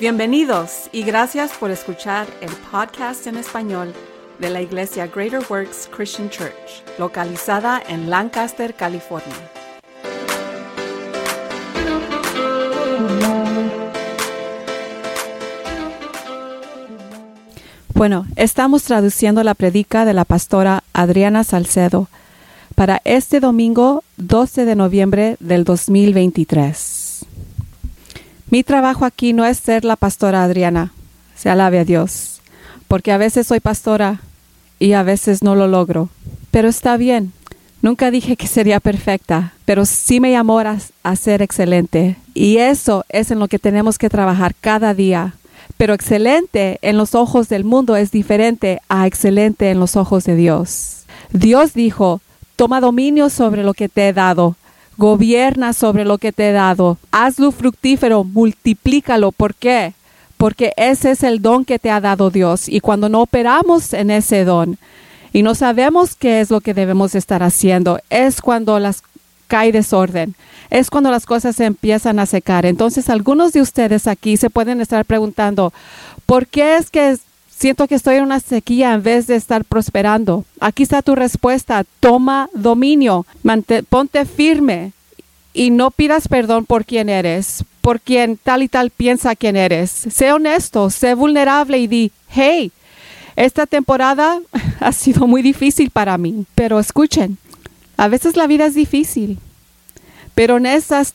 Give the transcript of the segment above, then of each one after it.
Bienvenidos y gracias por escuchar el podcast en español de la Iglesia Greater Works Christian Church, localizada en Lancaster, California. Bueno, estamos traduciendo la predica de la pastora Adriana Salcedo para este domingo 12 de noviembre del 2023. Mi trabajo aquí no es ser la pastora Adriana, se alabe a Dios, porque a veces soy pastora y a veces no lo logro, pero está bien. Nunca dije que sería perfecta, pero sí me llamó a, a ser excelente. Y eso es en lo que tenemos que trabajar cada día. Pero excelente en los ojos del mundo es diferente a excelente en los ojos de Dios. Dios dijo, Toma dominio sobre lo que te he dado. Gobierna sobre lo que te he dado. Hazlo fructífero, multiplícalo. ¿Por qué? Porque ese es el don que te ha dado Dios. Y cuando no operamos en ese don y no sabemos qué es lo que debemos estar haciendo, es cuando las cae desorden. Es cuando las cosas se empiezan a secar. Entonces, algunos de ustedes aquí se pueden estar preguntando, ¿por qué es que Siento que estoy en una sequía en vez de estar prosperando. Aquí está tu respuesta. Toma dominio. ponte firme y no pidas perdón por quien eres, por quien tal y tal piensa quién eres. Sé honesto, sé vulnerable y di, hey, esta temporada ha sido muy difícil para mí. Pero escuchen, a veces la vida es difícil. Pero en esas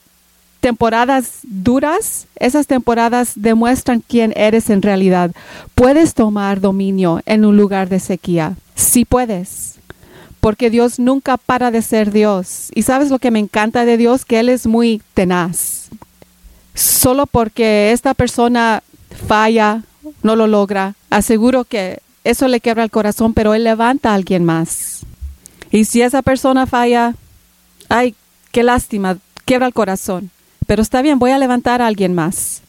temporadas duras, esas temporadas demuestran quién eres en realidad. Puedes tomar dominio en un lugar de sequía. Sí puedes. Porque Dios nunca para de ser Dios. Y sabes lo que me encanta de Dios, que Él es muy tenaz. Solo porque esta persona falla, no lo logra, aseguro que eso le quebra el corazón, pero Él levanta a alguien más. Y si esa persona falla, ay, qué lástima, quebra el corazón pero está bien, voy a levantar a alguien más.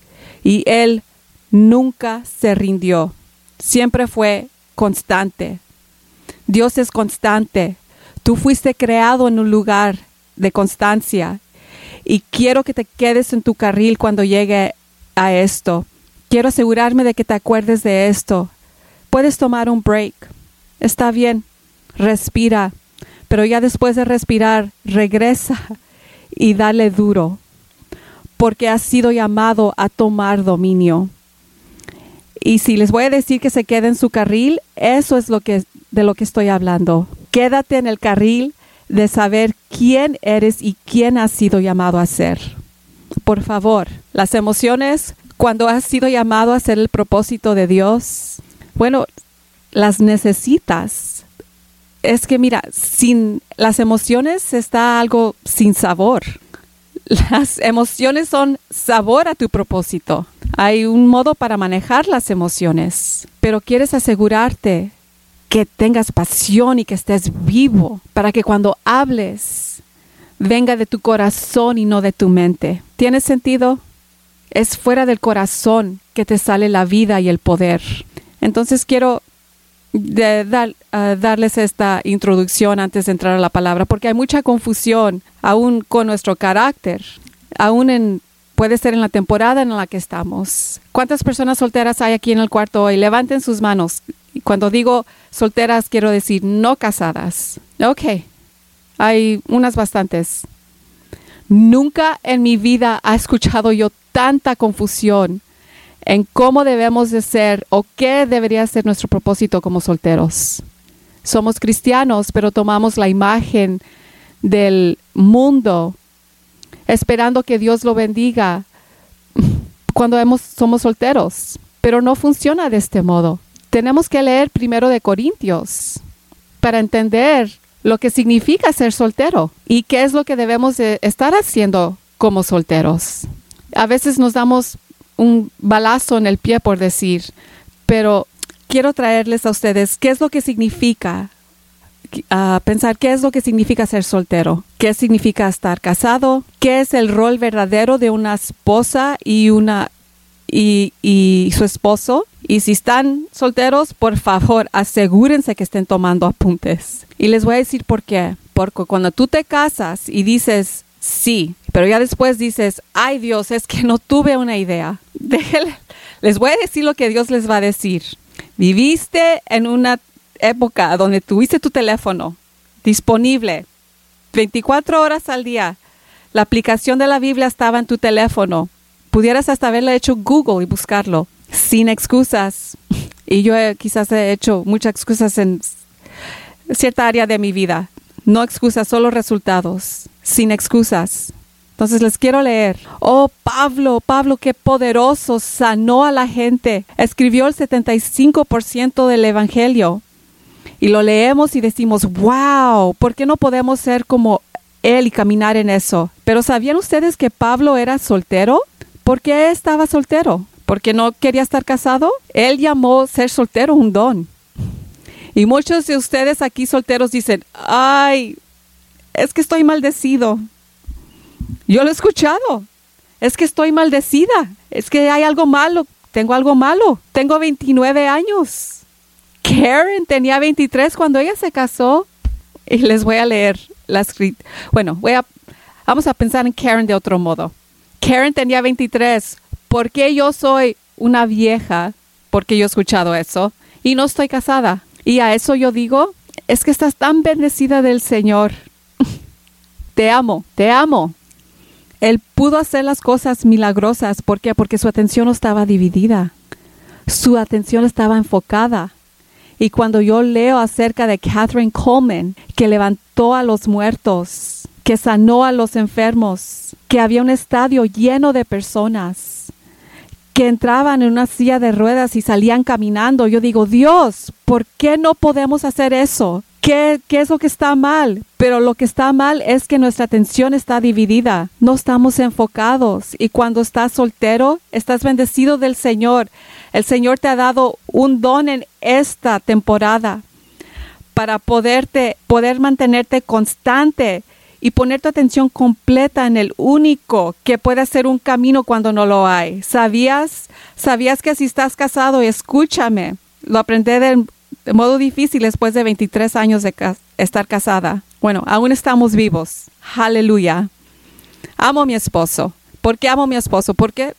Y él nunca se rindió, siempre fue constante. Dios es constante. Tú fuiste creado en un lugar de constancia y quiero que te quedes en tu carril cuando llegue a esto. Quiero asegurarme de que te acuerdes de esto. Puedes tomar un break. Está bien. Respira. Pero ya después de respirar, regresa y dale duro porque ha sido llamado a tomar dominio. Y si les voy a decir que se quede en su carril, eso es lo que de lo que estoy hablando. Quédate en el carril de saber quién eres y quién has sido llamado a ser. Por favor, las emociones cuando has sido llamado a ser el propósito de Dios, bueno, las necesitas. Es que mira, sin las emociones está algo sin sabor. Las emociones son sabor a tu propósito. Hay un modo para manejar las emociones, pero quieres asegurarte que tengas pasión y que estés vivo para que cuando hables venga de tu corazón y no de tu mente. ¿Tiene sentido? Es fuera del corazón que te sale la vida y el poder. Entonces quiero de dar, darles esta introducción antes de entrar a la palabra, porque hay mucha confusión aún con nuestro carácter, aún en, puede ser en la temporada en la que estamos. ¿Cuántas personas solteras hay aquí en el cuarto hoy? Levanten sus manos. Cuando digo solteras, quiero decir no casadas. Ok, hay unas bastantes. Nunca en mi vida ha escuchado yo tanta confusión en cómo debemos de ser o qué debería ser nuestro propósito como solteros. Somos cristianos, pero tomamos la imagen del mundo, esperando que Dios lo bendiga cuando somos solteros. Pero no funciona de este modo. Tenemos que leer primero de Corintios para entender lo que significa ser soltero y qué es lo que debemos de estar haciendo como solteros. A veces nos damos un balazo en el pie, por decir, pero quiero traerles a ustedes qué es lo que significa uh, pensar qué es lo que significa ser soltero, qué significa estar casado, qué es el rol verdadero de una esposa y una y su esposo. Y si están solteros, por favor, asegúrense que estén tomando apuntes. Y les voy a decir por qué. Porque cuando tú te casas y dices, sí, pero ya después dices, ay Dios, es que no tuve una idea. Les voy a decir lo que Dios les va a decir. Viviste en una época donde tuviste tu teléfono disponible 24 horas al día. La aplicación de la Biblia estaba en tu teléfono. Pudieras hasta haberle hecho Google y buscarlo sin excusas. Y yo quizás he hecho muchas excusas en cierta área de mi vida. No excusas, solo resultados. Sin excusas. Entonces les quiero leer. Oh, Pablo, Pablo, qué poderoso, sanó a la gente. Escribió el 75% del Evangelio. Y lo leemos y decimos, wow, ¿por qué no podemos ser como él y caminar en eso? Pero ¿sabían ustedes que Pablo era soltero? ¿Por qué estaba soltero? ¿Porque no quería estar casado? Él llamó ser soltero un don. Y muchos de ustedes aquí solteros dicen, ay, es que estoy maldecido. Yo lo he escuchado. Es que estoy maldecida. Es que hay algo malo. Tengo algo malo. Tengo 29 años. Karen tenía 23 cuando ella se casó. Y les voy a leer la escrita. Bueno, voy a, vamos a pensar en Karen de otro modo. Karen tenía 23. ¿Por qué yo soy una vieja? Porque yo he escuchado eso. Y no estoy casada. Y a eso yo digo, es que estás tan bendecida del Señor. te amo, te amo. Él pudo hacer las cosas milagrosas. ¿Por qué? Porque su atención no estaba dividida. Su atención estaba enfocada. Y cuando yo leo acerca de Catherine Coleman, que levantó a los muertos, que sanó a los enfermos, que había un estadio lleno de personas, que entraban en una silla de ruedas y salían caminando, yo digo, Dios, ¿por qué no podemos hacer eso? ¿Qué, ¿Qué, es lo que está mal? Pero lo que está mal es que nuestra atención está dividida, no estamos enfocados. Y cuando estás soltero, estás bendecido del Señor, el Señor te ha dado un don en esta temporada para poderte, poder mantenerte constante y poner tu atención completa en el único que puede hacer un camino cuando no lo hay. ¿Sabías? ¿Sabías que si estás casado, escúchame, lo aprendí de, de modo difícil después de 23 años de estar casada. Bueno, aún estamos vivos. Aleluya. Amo a mi esposo. ¿Por qué amo a mi esposo? Porque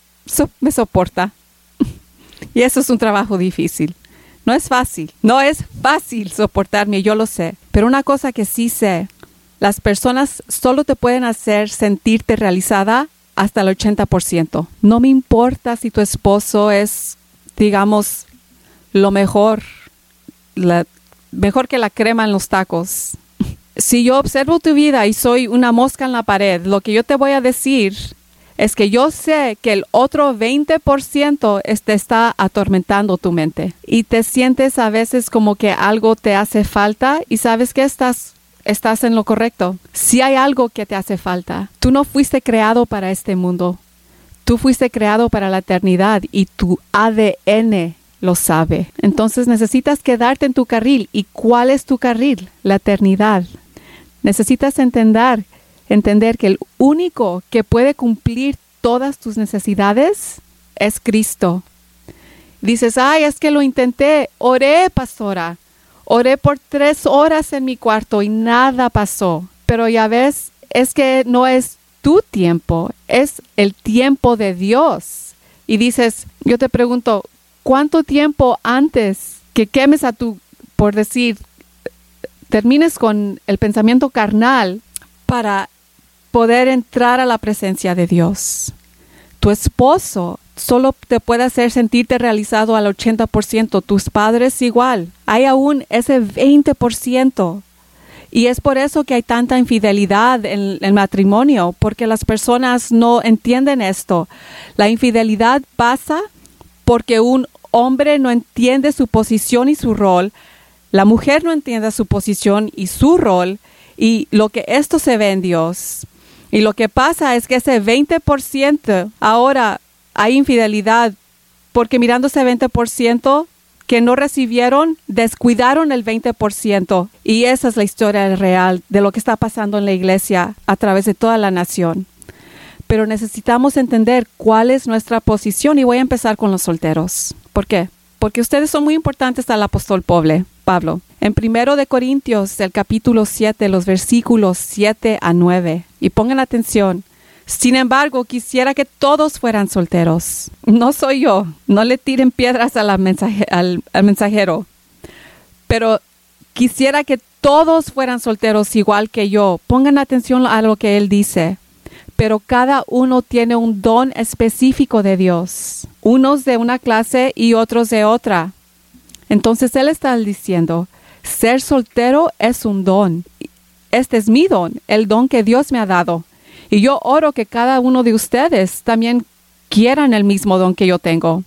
me soporta. Y eso es un trabajo difícil. No es fácil, no es fácil soportarme, yo lo sé. Pero una cosa que sí sé, las personas solo te pueden hacer sentirte realizada hasta el 80%. No me importa si tu esposo es, digamos, lo mejor, mejor que la crema en los tacos. Si yo observo tu vida y soy una mosca en la pared, lo que yo te voy a decir es que yo sé que el otro 20% te está atormentando tu mente y te sientes a veces como que algo te hace falta y sabes que estás estás en lo correcto. Si hay algo que te hace falta, tú no fuiste creado para este mundo. Tú fuiste creado para la eternidad y tu ADN lo sabe. Entonces necesitas quedarte en tu carril. ¿Y cuál es tu carril? La eternidad. Necesitas entender entender que el único que puede cumplir todas tus necesidades es Cristo. Dices, ay, es que lo intenté, oré, pastora, oré por tres horas en mi cuarto y nada pasó. Pero ya ves, es que no es tu tiempo, es el tiempo de Dios. Y dices, yo te pregunto, ¿cuánto tiempo antes que quemes a tu, por decir, termines con el pensamiento carnal para poder entrar a la presencia de Dios. Tu esposo solo te puede hacer sentirte realizado al 80%, tus padres igual. Hay aún ese 20%. Y es por eso que hay tanta infidelidad en el matrimonio, porque las personas no entienden esto. La infidelidad pasa porque un hombre no entiende su posición y su rol, la mujer no entiende su posición y su rol, y lo que esto se ve en Dios. Y lo que pasa es que ese 20% ahora hay infidelidad, porque mirando ese 20% que no recibieron, descuidaron el 20%. Y esa es la historia real de lo que está pasando en la iglesia a través de toda la nación. Pero necesitamos entender cuál es nuestra posición y voy a empezar con los solteros. ¿Por qué? Porque ustedes son muy importantes al apóstol Pablo. En primero de Corintios, el capítulo 7, los versículos 7 a 9. Y pongan atención. Sin embargo, quisiera que todos fueran solteros. No soy yo. No le tiren piedras al, al, mensajero. Pero quisiera que todos fueran solteros igual que yo. Pongan atención a lo que él dice. Pero cada uno tiene un don específico de Dios. Unos de una clase y otros de otra. Entonces él está diciendo, ser soltero es un don. Este es mi don, el don que Dios me ha dado. Y yo oro que cada uno de ustedes también quieran el mismo don que yo tengo.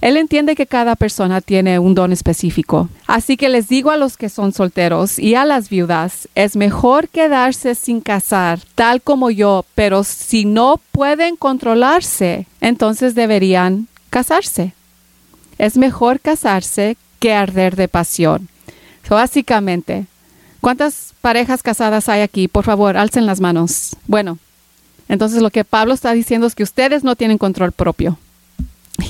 Él entiende que cada persona tiene un don específico. Así que les digo a los que son solteros y a las viudas, es mejor quedarse sin casar, tal como yo, pero si no pueden controlarse, entonces deberían casarse. Es mejor casarse que arder de pasión. básicamente, ¿cuántas parejas casadas hay aquí? Por favor, alcen las manos. Bueno, entonces lo que Pablo está diciendo es que ustedes no tienen control propio.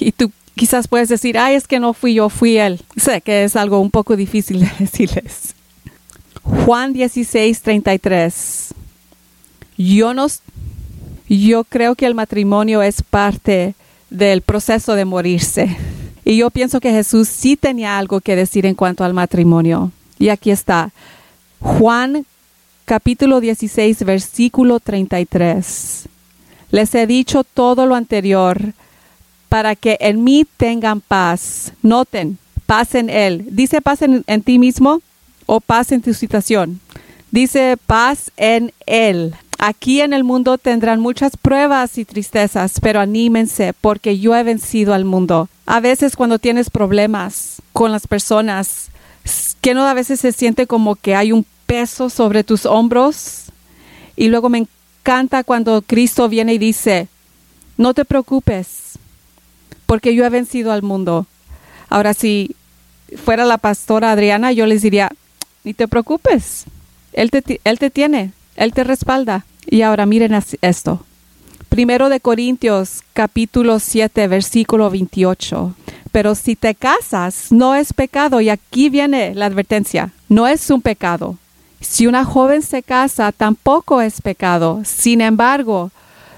Y tú quizás puedes decir, ay, es que no fui yo, fui él. Sé que es algo un poco difícil de decirles. Juan 16, 33. Yo, no, yo creo que el matrimonio es parte del proceso de morirse. Y yo pienso que Jesús sí tenía algo que decir en cuanto al matrimonio. Y aquí está. Juan capítulo 16, versículo 33. Les he dicho todo lo anterior para que en mí tengan paz. Noten, paz en Él. ¿Dice paz en, en ti mismo o paz en tu situación? Dice paz en Él. Aquí en el mundo tendrán muchas pruebas y tristezas, pero anímense porque yo he vencido al mundo. A veces cuando tienes problemas con las personas, que no a veces se siente como que hay un peso sobre tus hombros. Y luego me encanta cuando Cristo viene y dice, no te preocupes, porque yo he vencido al mundo. Ahora, si fuera la pastora Adriana, yo les diría, ni te preocupes, Él te, él te tiene, Él te respalda. Y ahora miren esto. Primero de Corintios capítulo 7 versículo 28. Pero si te casas, no es pecado. Y aquí viene la advertencia. No es un pecado. Si una joven se casa, tampoco es pecado. Sin embargo,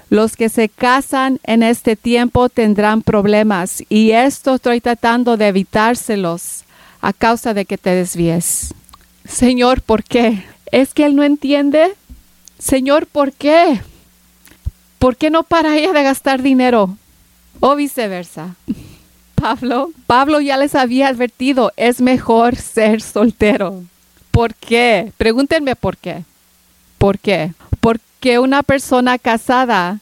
los que se casan en este tiempo tendrán problemas y esto estoy tratando de evitárselos a causa de que te desvíes. Señor, ¿por qué? ¿Es que él no entiende? Señor, ¿por qué? ¿Por qué no para ella de gastar dinero? O viceversa. Pablo, Pablo ya les había advertido, es mejor ser soltero. ¿Por qué? Pregúntenme por qué. ¿Por qué? Porque una persona casada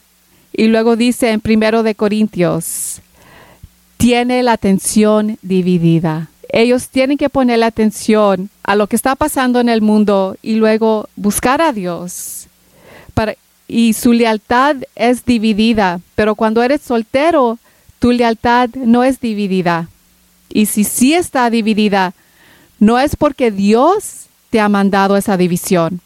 y luego dice en primero de Corintios, tiene la atención dividida. Ellos tienen que poner la atención a lo que está pasando en el mundo y luego buscar a Dios. Y su lealtad es dividida, pero cuando eres soltero, tu lealtad no es dividida. Y si sí está dividida, no es porque Dios te ha mandado esa división,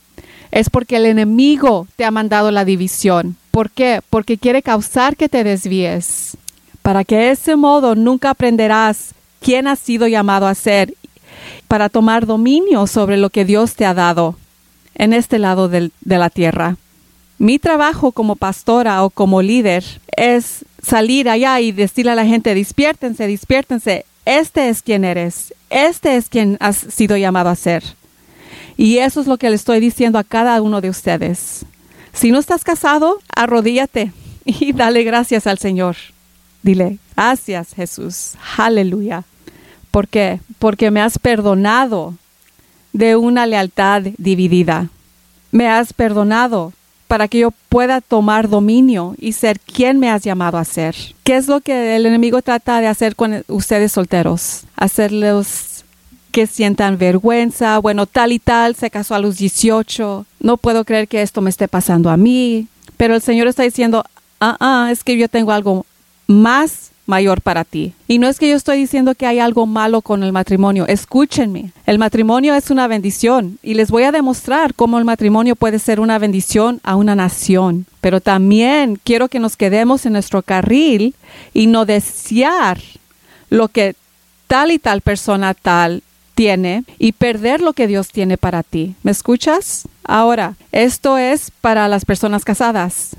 es porque el enemigo te ha mandado la división. ¿Por qué? Porque quiere causar que te desvíes. Para que de ese modo nunca aprenderás quién has sido llamado a ser, para tomar dominio sobre lo que Dios te ha dado en este lado de la tierra. Mi trabajo como pastora o como líder es salir allá y decirle a la gente, despiértense, despiértense, este es quien eres, este es quien has sido llamado a ser. Y eso es lo que le estoy diciendo a cada uno de ustedes. Si no estás casado, arrodíllate y dale gracias al Señor. Dile, gracias Jesús, aleluya. ¿Por qué? Porque me has perdonado de una lealtad dividida. Me has perdonado para que yo pueda tomar dominio y ser quien me has llamado a ser. ¿Qué es lo que el enemigo trata de hacer con ustedes solteros? Hacerlos que sientan vergüenza, bueno, tal y tal, se casó a los 18, no puedo creer que esto me esté pasando a mí, pero el Señor está diciendo, ah, ah, es que yo tengo algo más mayor para ti. Y no es que yo estoy diciendo que hay algo malo con el matrimonio, escúchenme, el matrimonio es una bendición y les voy a demostrar cómo el matrimonio puede ser una bendición a una nación, pero también quiero que nos quedemos en nuestro carril y no desear lo que tal y tal persona tal tiene y perder lo que Dios tiene para ti. ¿Me escuchas? Ahora, esto es para las personas casadas.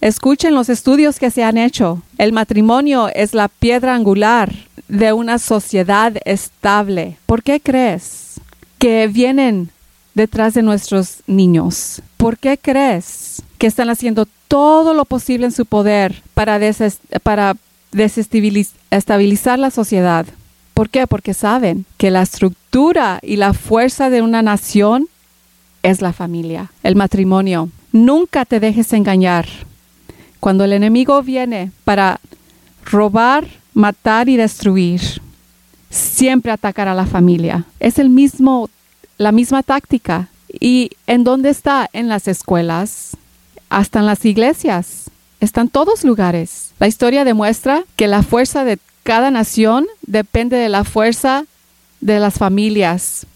Escuchen los estudios que se han hecho. El matrimonio es la piedra angular de una sociedad estable. ¿Por qué crees que vienen detrás de nuestros niños? ¿Por qué crees que están haciendo todo lo posible en su poder para, desestabilizar la sociedad? ¿Por qué? Porque saben que la estructura y la fuerza de una nación es la familia, el matrimonio. Nunca te dejes engañar. Cuando el enemigo viene para robar, matar y destruir, siempre atacar a la familia. Es el mismo, la misma táctica. ¿Y en dónde está? En las escuelas, hasta en las iglesias. Están todos lugares. La historia demuestra que la fuerza de cada nación depende de la fuerza de las familias.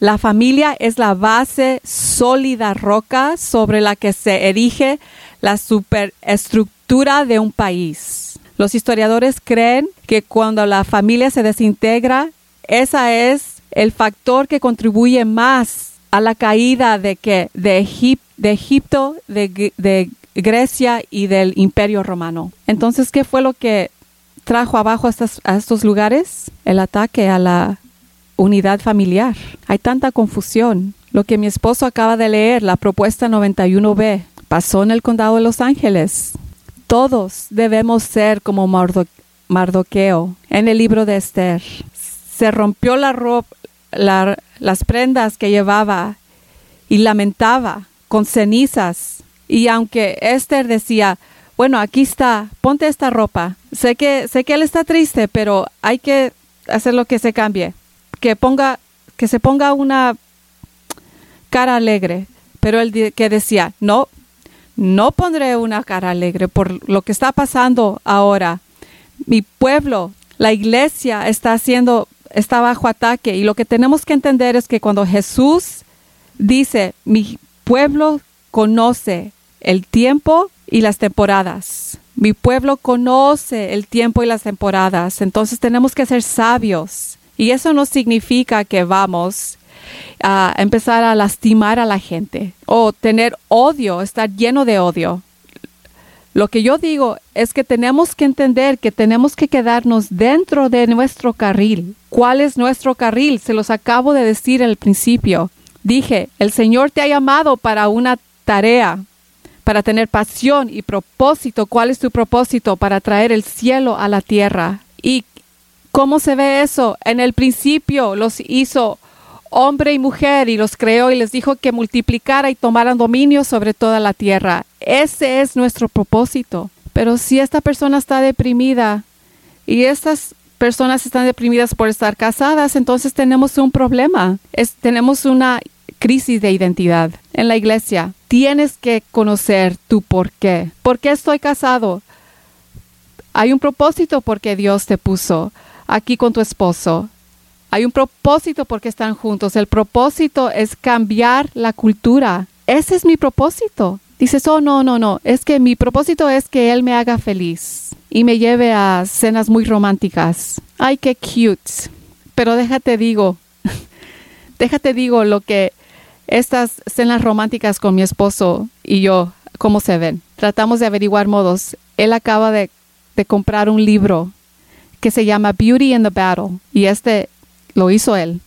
La familia es la base sólida roca sobre la que se erige la superestructura de un país. Los historiadores creen que cuando la familia se desintegra, ese es el factor que contribuye más a la caída de, que, de, Egipto, de, de Grecia y del Imperio Romano. Entonces, ¿qué fue lo que trajo abajo a, estos lugares? El ataque a la unidad familiar. Hay tanta confusión. Lo que mi esposo acaba de leer, la propuesta 91B, pasó en el condado de Los Ángeles. Todos debemos ser como Mardoqueo en el libro de Esther. Se rompió la ropa, las prendas que llevaba y lamentaba con cenizas. Y aunque Esther decía, bueno, aquí está, ponte esta ropa. Sé que, sé que él está triste, pero hay que hacer lo que se cambie. Que ponga, que se ponga una cara alegre. Pero él que decía, no, no pondré una cara alegre por lo que está pasando ahora. Mi pueblo, la iglesia está haciendo, está bajo ataque. Y lo que tenemos que entender es que cuando Jesús dice, mi pueblo conoce el tiempo y las temporadas. Mi pueblo conoce el tiempo y las temporadas, entonces tenemos que ser sabios. Y eso no significa que vamos a empezar a lastimar a la gente o tener odio, estar lleno de odio. Lo que yo digo es que tenemos que entender que tenemos que quedarnos dentro de nuestro carril. ¿Cuál es nuestro carril? Se los acabo de decir al principio. Dije, el Señor te ha llamado para una tarea, para tener pasión y propósito. ¿Cuál es tu propósito? Para traer el cielo a la tierra. ¿Y cómo se ve eso? En el principio los hizo hombre y mujer y los creó y les dijo que multiplicara y tomaran dominio sobre toda la tierra. Ese es nuestro propósito. Pero si esta persona está deprimida y estas personas están deprimidas por estar casadas, entonces tenemos un problema. Tenemos una crisis de identidad en la iglesia. Tienes que conocer tu por qué. ¿Por qué estoy casado? Hay un propósito porque Dios te puso aquí con tu esposo. Hay un propósito porque están juntos. El propósito es cambiar la cultura. Ese es mi propósito. Dices, oh, no, no, no. Es que mi propósito es que Él me haga feliz y me lleve a cenas muy románticas. Ay, qué cute. Pero déjate digo, déjate digo lo que estas cenas románticas con mi esposo y yo, ¿cómo se ven? Tratamos de averiguar modos. Él acaba de, comprar un libro que se llama Beauty in the Battle y este lo hizo él.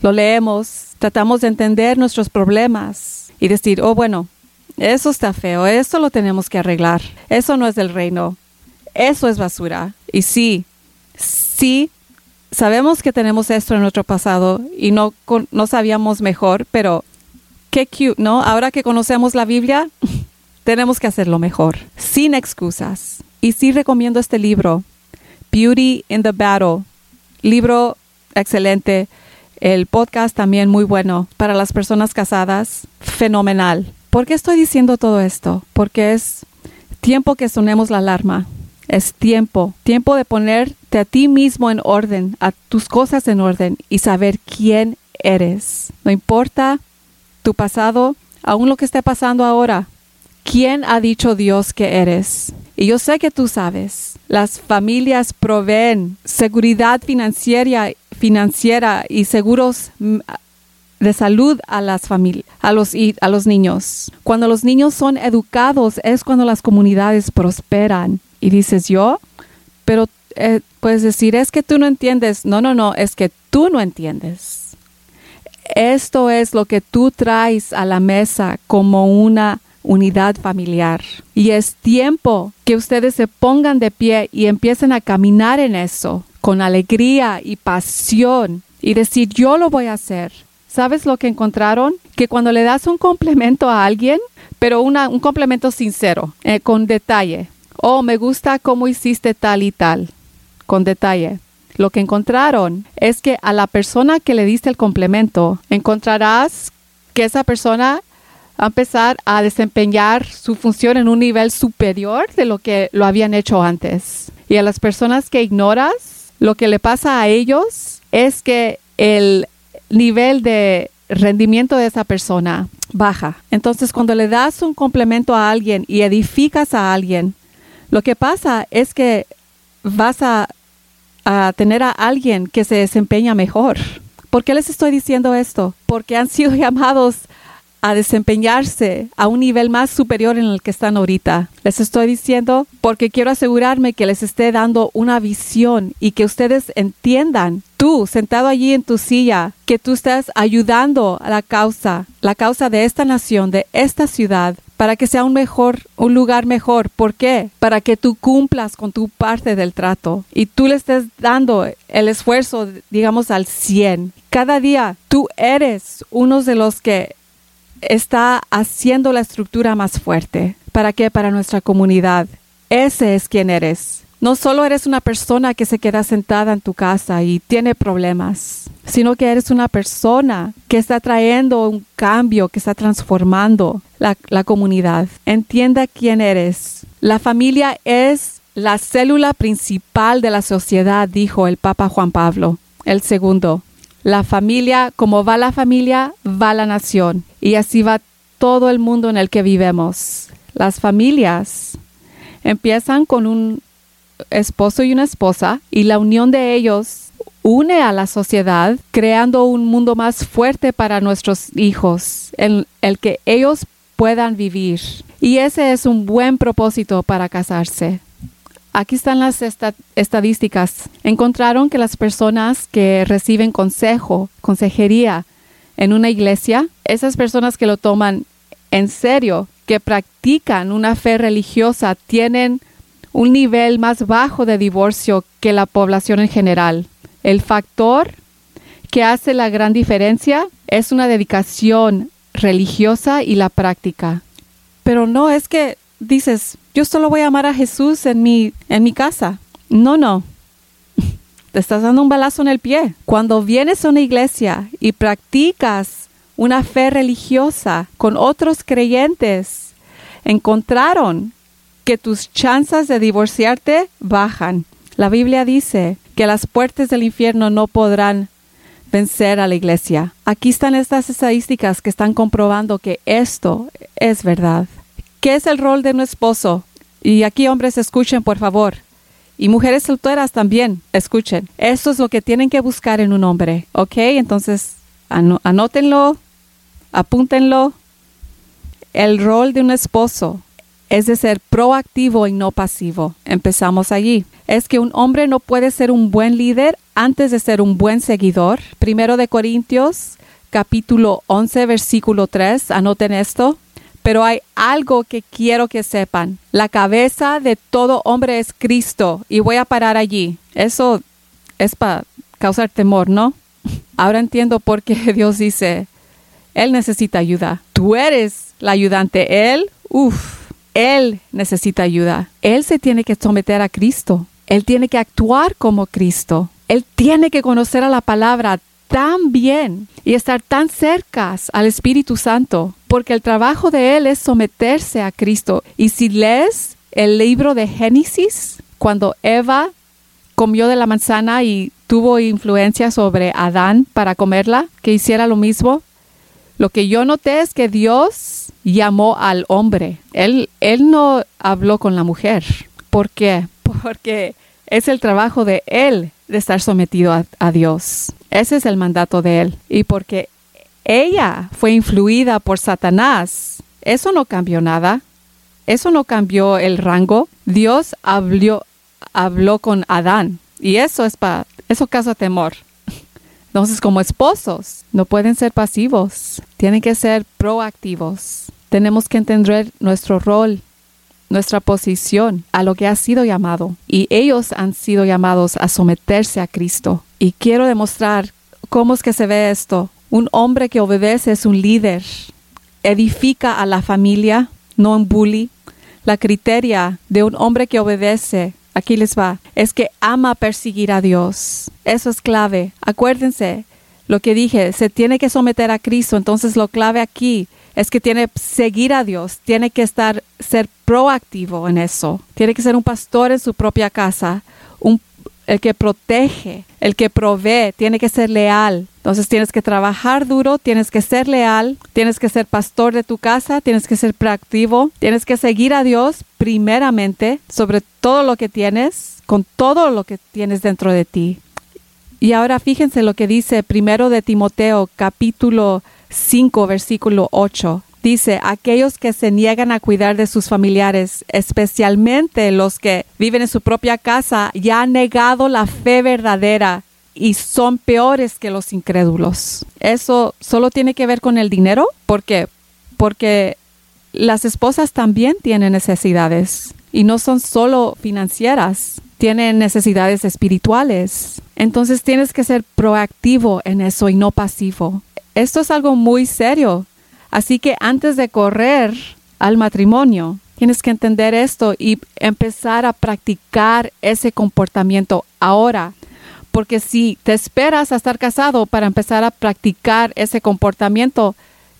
Lo leemos, tratamos de entender nuestros problemas y decir, oh bueno, eso está feo, eso lo tenemos que arreglar, eso no es del reino, eso es basura. Y sí, sí, sabemos que tenemos esto en nuestro pasado y no, no sabíamos mejor, pero qué cute, ¿no? Ahora que conocemos la Biblia, tenemos que hacerlo mejor, sin excusas. Y sí recomiendo este libro, Beauty in the Battle. Libro excelente. El podcast también muy bueno para las personas casadas. Fenomenal. ¿Por qué estoy diciendo todo esto? Porque es tiempo que sonemos la alarma. Es tiempo, tiempo de ponerte a ti mismo en orden, a tus cosas en orden y saber quién eres. No importa tu pasado, aún lo que esté pasando ahora. ¿Quién ha dicho Dios que eres? Y yo sé que tú sabes. Las familias proveen seguridad financiera, financiera y seguros de salud a las familias, a los, a los niños. Cuando los niños son educados es cuando las comunidades prosperan. Y dices yo, pero eh, puedes decir, es que tú no entiendes. No, no, no, es que tú no entiendes. Esto es lo que tú traes a la mesa como una unidad familiar. Y es tiempo que ustedes se pongan de pie y empiecen a caminar en eso, con alegría y pasión, y decir, yo lo voy a hacer. ¿Sabes lo que encontraron? Que cuando le das un complemento a alguien, pero una, un complemento sincero, eh, con detalle, oh, me gusta cómo hiciste tal y tal, con detalle. Lo que encontraron es que a la persona que le diste el complemento, encontrarás que esa persona va a empezar a desempeñar su función en un nivel superior de lo que lo habían hecho antes. Y a las personas que ignoras, lo que le pasa a ellos es que el nivel de rendimiento de esa persona baja. Entonces, cuando le das un complemento a alguien y edificas a alguien, lo que pasa es que vas a, a tener a alguien que se desempeña mejor. ¿Por qué les estoy diciendo esto? Porque han sido llamados a desempeñarse a un nivel más superior en el que están ahorita. Les estoy diciendo porque quiero asegurarme que les esté dando una visión y que ustedes entiendan, tú sentado allí en tu silla, que tú estás ayudando a la causa, la causa de esta nación, de esta ciudad, para que sea un mejor, un lugar mejor. ¿Por qué? Para que tú cumplas con tu parte del trato y tú le estés dando el esfuerzo, digamos, al 100. Cada día tú eres uno de los que está haciendo la estructura más fuerte. ¿Para qué? Para nuestra comunidad. Ese es quien eres. No solo eres una persona que se queda sentada en tu casa y tiene problemas, sino que eres una persona que está trayendo un cambio, que está transformando la, la comunidad. Entienda quién eres. La familia es la célula principal de la sociedad, dijo el Papa Juan Pablo el segundo. La familia, como va la familia, va la nación. Y así va todo el mundo en el que vivemos. Las familias empiezan con un esposo y una esposa y la unión de ellos une a la sociedad creando un mundo más fuerte para nuestros hijos, en el que ellos puedan vivir. Y ese es un buen propósito para casarse. Aquí están las estadísticas. Encontraron que las personas que reciben consejo, consejería en una iglesia, esas personas que lo toman en serio, que practican una fe religiosa, tienen un nivel más bajo de divorcio que la población en general. El factor que hace la gran diferencia es una dedicación religiosa y la práctica. Pero no es que dices, yo solo voy a amar a Jesús en mi, en mi casa. No, no. Te estás dando un balazo en el pie. Cuando vienes a una iglesia y practicas una fe religiosa con otros creyentes, encontraron que tus chances de divorciarte bajan. La Biblia dice que las puertas del infierno no podrán vencer a la iglesia. Aquí están estas estadísticas que están comprobando que esto es verdad. ¿Qué es el rol de un esposo? Y aquí hombres escuchen, por favor. Y mujeres solteras también, escuchen. Esto es lo que tienen que buscar en un hombre, ¿ok? Entonces, anótenlo, apúntenlo. El rol de un esposo es de ser proactivo y no pasivo. Empezamos allí. Es que un hombre no puede ser un buen líder antes de ser un buen seguidor. Primero de Corintios, capítulo 11, versículo 3. Anoten esto. Pero hay algo que quiero que sepan. La cabeza de todo hombre es Cristo. Y voy a parar allí. Eso es para causar temor, ¿no? Ahora entiendo por qué Dios dice, Él necesita ayuda. Tú eres la ayudante. Él, uff, Él necesita ayuda. Él se tiene que someter a Cristo. Él tiene que actuar como Cristo. Él tiene que conocer a la palabra tan bien y estar tan cerca al Espíritu Santo, porque el trabajo de Él es someterse a Cristo. Y si lees el libro de Génesis, cuando Eva comió de la manzana y tuvo influencia sobre Adán para comerla, que hiciera lo mismo, lo que yo noté es que Dios llamó al hombre. Él, él no habló con la mujer. ¿Por qué? Porque es el trabajo de Él de estar sometido a, Dios. Ese es el mandato de Él. Y porque ella fue influida por Satanás. Eso no cambió nada. Eso no cambió el rango. Dios habló, habló con Adán. Y eso es para, eso causa temor. Entonces, como esposos, no pueden ser pasivos. Tienen que ser proactivos. Tenemos que entender nuestro rol, nuestra posición a lo que ha sido llamado. Y ellos han sido llamados a someterse a Cristo. Y quiero demostrar cómo es que se ve esto. Un hombre que obedece es un líder. Edifica a la familia, no un bully. La criteria de un hombre que obedece, aquí les va, es que ama perseguir a Dios. Eso es clave. Acuérdense, lo que dije, se tiene que someter a Cristo. Entonces lo clave aquí es que tiene que seguir a Dios, tiene que estar, ser proactivo en eso. Tiene que ser un pastor en su propia casa, un el que protege, el que provee, tiene que ser leal. Entonces tienes que trabajar duro, tienes que ser leal, tienes que ser pastor de tu casa, tienes que ser proactivo, tienes que seguir a Dios primeramente sobre todo lo que tienes, con todo lo que tienes dentro de ti. Y ahora fíjense lo que dice primero de Timoteo capítulo 5 versículo 8 dice, aquellos que se niegan a cuidar de sus familiares, especialmente los que viven en su propia casa, ya han negado la fe verdadera y son peores que los incrédulos. Eso solo tiene que ver con el dinero. ¿Por qué? Porque las esposas también tienen necesidades y no son solo financieras, tienen necesidades espirituales. Entonces tienes que ser proactivo en eso y no pasivo. Esto es algo muy serio Así que antes de correr al matrimonio, tienes que entender esto y empezar a practicar ese comportamiento ahora. Porque si te esperas a estar casado para empezar a practicar ese comportamiento,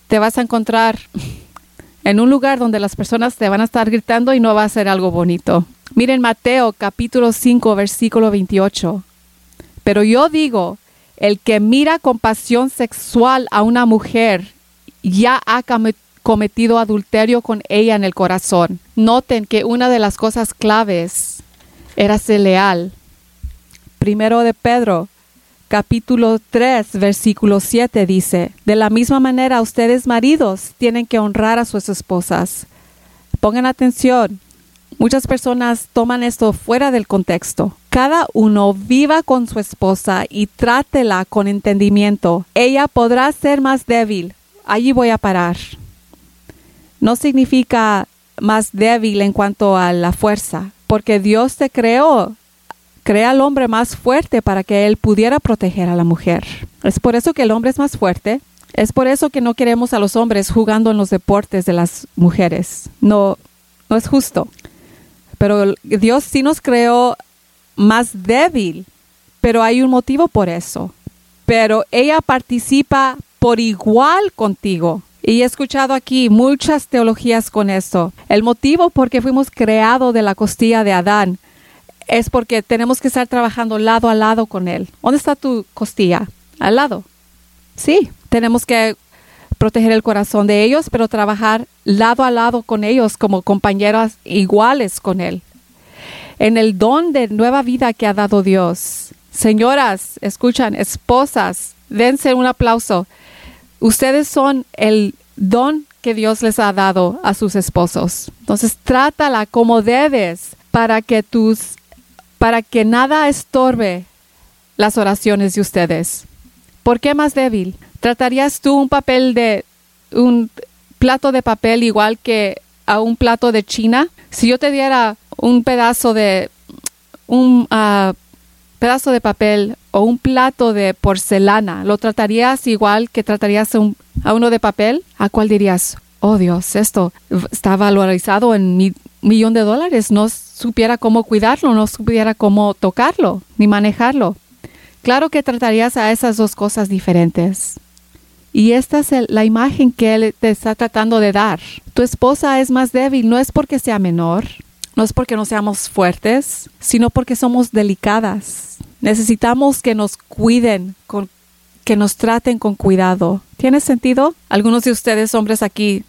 te vas a encontrar en un lugar donde las personas te van a estar gritando y no va a ser algo bonito. Miren Mateo capítulo 5 versículo 28. Pero yo digo, el que mira con pasión sexual a una mujer ya ha cometido adulterio con ella en el corazón. Noten que una de las cosas claves era ser leal. Primero de Pedro, capítulo 3, versículo 7 dice, de la misma manera ustedes maridos tienen que honrar a sus esposas. Pongan atención, muchas personas toman esto fuera del contexto. Cada uno viva con su esposa y trátela con entendimiento. Ella podrá ser más débil, allí voy a parar. No significa más débil en cuanto a la fuerza, porque Dios te creó, crea al hombre más fuerte para que él pudiera proteger a la mujer. Es por eso que el hombre es más fuerte. Es por eso que no queremos a los hombres jugando en los deportes de las mujeres. No, no es justo. Pero Dios sí nos creó más débil, pero hay un motivo por eso. Pero ella participa por igual contigo. Y he escuchado aquí muchas teologías con esto. El motivo por qué fuimos creados de la costilla de Adán es porque tenemos que estar trabajando lado a lado con él. ¿Dónde está tu costilla? Al lado. Sí, tenemos que proteger el corazón de ellos, pero trabajar lado a lado con ellos como compañeras iguales con él. En el don de nueva vida que ha dado Dios. Señoras, escuchan, esposas, dense un aplauso. Ustedes son el don que Dios les ha dado a sus esposos. Entonces, trátala como debes para que tus para que nada estorbe las oraciones de ustedes. ¿Por qué más débil? ¿Tratarías tú un papel de un plato de papel igual que a un plato de China? Si yo te diera un pedazo de un ah, pedazo de papel o un plato de porcelana, ¿lo tratarías igual que tratarías a uno de papel? ¿A cuál dirías? Oh Dios, esto está valorizado en mi millón de dólares. No supiera cómo cuidarlo, no supiera cómo tocarlo ni manejarlo. Claro que tratarías a esas dos cosas diferentes. Y esta es la imagen que él te está tratando de dar. Tu esposa es más débil, no es porque sea menor, no es porque no seamos fuertes, sino porque somos delicadas. Necesitamos que nos cuiden, que nos traten con cuidado. ¿Tiene sentido? Algunos de ustedes, hombres aquí,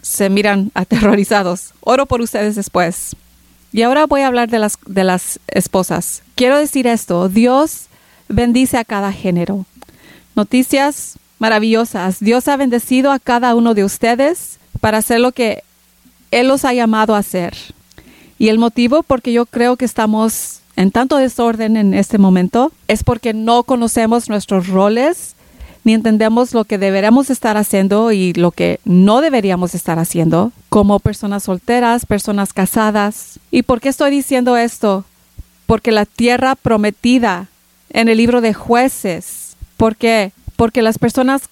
se miran aterrorizados. Oro por ustedes después. Y ahora voy a hablar de las, de las esposas. Quiero decir esto, Dios bendice a cada género. Noticias maravillosas. Dios ha bendecido a cada uno de ustedes para hacer lo que Él los ha llamado a hacer. Y el motivo porque yo creo que estamos en tanto desorden en este momento es porque no conocemos nuestros roles ni entendemos lo que deberíamos estar haciendo y lo que no deberíamos estar haciendo como personas solteras, personas casadas. ¿Y por qué estoy diciendo esto? Porque la tierra prometida en el libro de jueces, ¿por qué? Porque las personas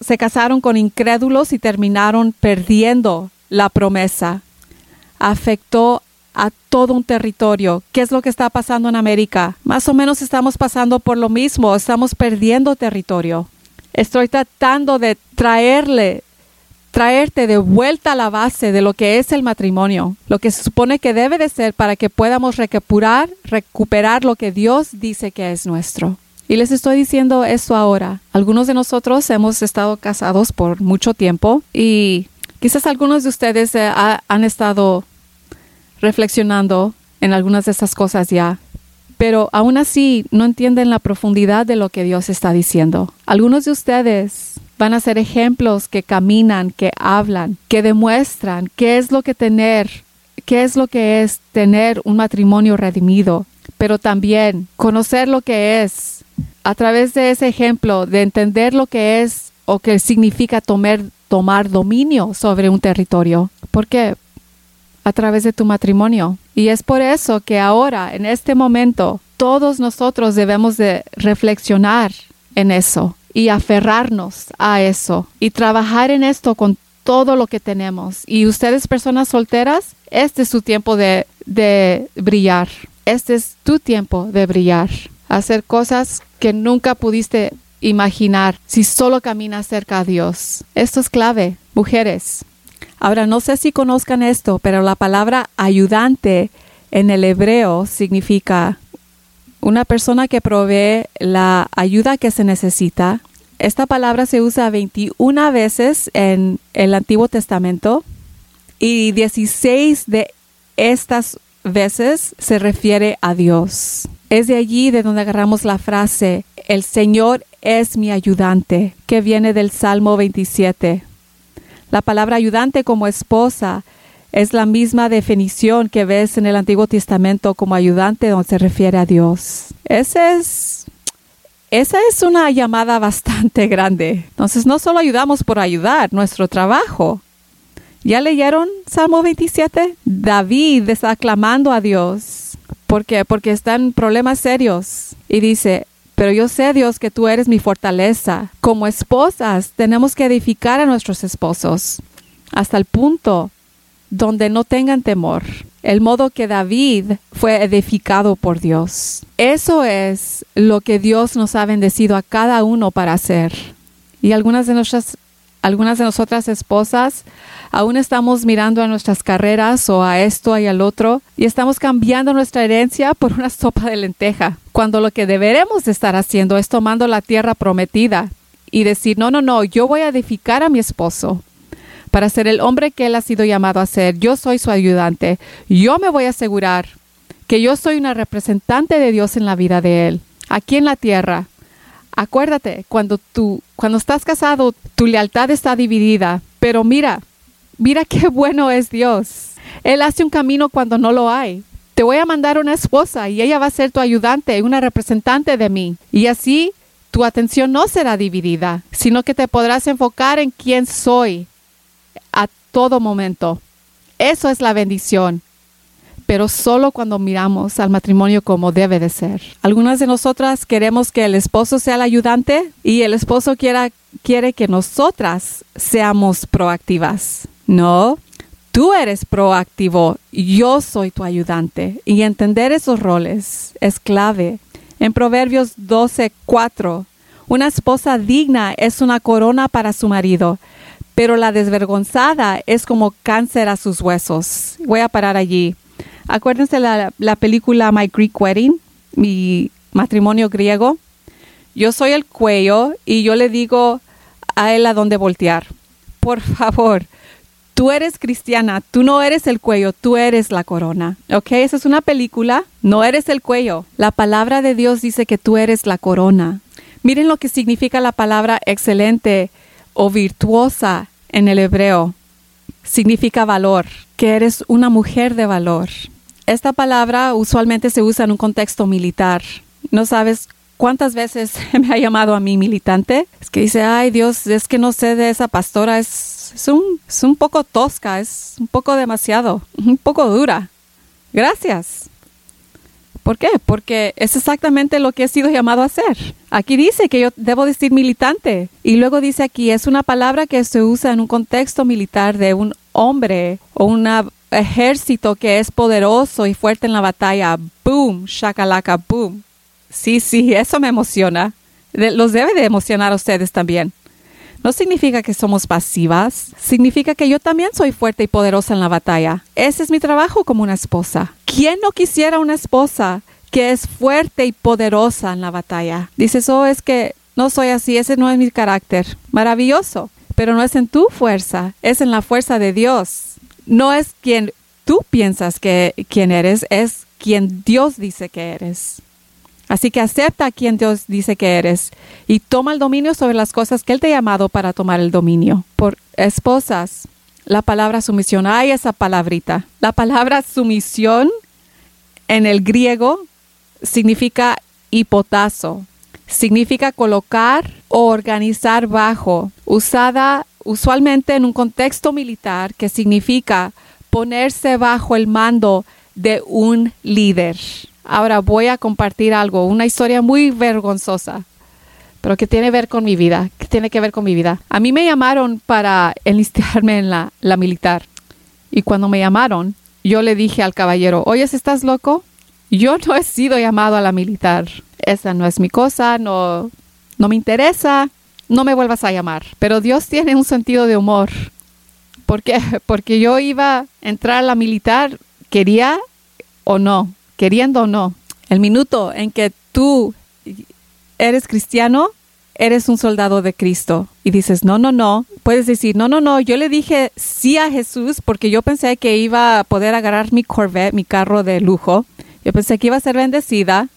se casaron con incrédulos y terminaron perdiendo la promesa. Afectó a todo un territorio. ¿Qué es lo que está pasando en América? Más o menos estamos pasando por lo mismo, estamos perdiendo territorio. Estoy tratando de traerle, traerte de vuelta a la base de lo que es el matrimonio, lo que se supone que debe de ser para que podamos recuperar, recuperar lo que Dios dice que es nuestro. Y les estoy diciendo eso ahora. Algunos de nosotros hemos estado casados por mucho tiempo y quizás algunos de ustedes eh, han estado reflexionando en algunas de estas cosas ya pero aún así no entienden la profundidad de lo que Dios está diciendo. Algunos de ustedes van a ser ejemplos que caminan, que hablan, que demuestran qué es lo que tener, qué es lo que es tener un matrimonio redimido, pero también conocer lo que es a través de ese ejemplo, de entender lo que es o qué significa tomar, tomar dominio sobre un territorio. ¿Por qué? A través de tu matrimonio. Y es por eso que ahora, en este momento, todos nosotros debemos de reflexionar en eso y aferrarnos a eso y trabajar en esto con todo lo que tenemos. Y ustedes, personas solteras, este es su tiempo de, de brillar. Este es tu tiempo de brillar. Hacer cosas que nunca pudiste imaginar si solo caminas cerca a Dios. Esto es clave, mujeres. Ahora, no sé si conozcan esto, pero la palabra ayudante en el hebreo significa una persona que provee la ayuda que se necesita. Esta palabra se usa 21 veces en el Antiguo Testamento y 16 de estas veces se refiere a Dios. Es de allí de donde agarramos la frase, el Señor es mi ayudante, que viene del Salmo 27. La palabra ayudante como esposa es la misma definición que ves en el Antiguo Testamento como ayudante donde se refiere a Dios. Ese es, esa es una llamada bastante grande. Entonces no solo ayudamos por ayudar, nuestro trabajo. ¿Ya leyeron Salmo 27? David está clamando a Dios. ¿Por qué? Porque están problemas serios. Y dice, pero yo sé, Dios, que tú eres mi fortaleza. Como esposas, tenemos que edificar a nuestros esposos hasta el punto donde no tengan temor. El modo que David fue edificado por Dios. Eso es lo que Dios nos ha bendecido a cada uno para hacer. Y algunas de nuestras algunas de nosotras esposas aún estamos mirando a nuestras carreras o a esto y al otro y estamos cambiando nuestra herencia por una sopa de lenteja, cuando lo que deberemos estar haciendo es tomando la tierra prometida y decir, no, no, no, yo voy a edificar a mi esposo para ser el hombre que él ha sido llamado a ser. Yo soy su ayudante. Yo me voy a asegurar que yo soy una representante de Dios en la vida de él, aquí en la tierra Acuérdate, cuando tú, cuando estás casado, tu lealtad está dividida. Pero mira, mira qué bueno es Dios. Él hace un camino cuando no lo hay. Te voy a mandar una esposa y ella va a ser tu ayudante, una representante de mí. Y así tu atención no será dividida, sino que te podrás enfocar en quién soy a todo momento. Eso es la bendición pero solo cuando miramos al matrimonio como debe de ser. Algunas de nosotras queremos que el esposo sea el ayudante y el esposo quiera, quiere que nosotras seamos proactivas. No, tú eres proactivo, yo soy tu ayudante y entender esos roles es clave. En Proverbios 12:4, una esposa digna es una corona para su marido, pero la desvergonzada es como cáncer a sus huesos. Voy a parar allí. Acuérdense la, la película My Greek Wedding, mi matrimonio griego. Yo soy el cuello y yo le digo a él a dónde voltear. Por favor, tú eres cristiana, tú no eres el cuello, tú eres la corona. ¿Ok? Esa es una película, no eres el cuello. La palabra de Dios dice que tú eres la corona. Miren lo que significa la palabra excelente o virtuosa en el hebreo. Significa valor, que eres una mujer de valor. Esta palabra usualmente se usa en un contexto militar. No sabes cuántas veces me ha llamado a mí militante. Es que dice, ay Dios, es que no sé de esa pastora, es, un, es un poco tosca, es un poco demasiado, un poco dura. Gracias. ¿Por qué? Porque es exactamente lo que he sido llamado a hacer. Aquí dice que yo debo decir militante. Y luego dice aquí, es una palabra que se usa en un contexto militar de un hombre o un ejército que es poderoso y fuerte en la batalla. Boom, shakalaka, boom. Sí, sí, eso me emociona. los debe de emocionar a ustedes también. No significa que somos pasivas, significa que yo también soy fuerte y poderosa en la batalla. Ese es mi trabajo como una esposa. ¿Quién no quisiera una esposa que es fuerte y poderosa en la batalla? Dices, oh, es que no soy así, ese no es mi carácter. Maravilloso, pero no es en tu fuerza, es en la fuerza de Dios. No es quien tú piensas que quien eres, es quien Dios dice que eres. Así que acepta a quien Dios dice que eres y toma el dominio sobre las cosas que Él te ha llamado para tomar el dominio. Por esposas, la palabra sumisión, hay esa palabrita. La palabra sumisión en el griego significa hipotazo, significa colocar o organizar bajo, usada usualmente en un contexto militar que significa ponerse bajo el mando de un líder. Ahora voy a compartir algo, una historia muy vergonzosa, pero que tiene que ver con mi vida, que tiene que ver con mi vida. A mí me llamaron para enlistarme en la, la militar. Y cuando me llamaron, yo le dije al caballero, oye, ¿estás loco? Yo no he sido llamado a la militar. Esa no es mi cosa, no, no me interesa, no me vuelvas a llamar. Pero Dios tiene un sentido de humor. ¿Por qué? Porque yo iba a entrar a la militar, quería o no queriendo o no, el minuto en que tú eres cristiano, eres un soldado de Cristo. Y dices, no, no, no. Puedes decir, no, no, no. Yo le dije sí a Jesús porque yo pensé que iba a poder agarrar mi Corvette, mi carro de lujo. Yo pensé que iba a ser bendecida,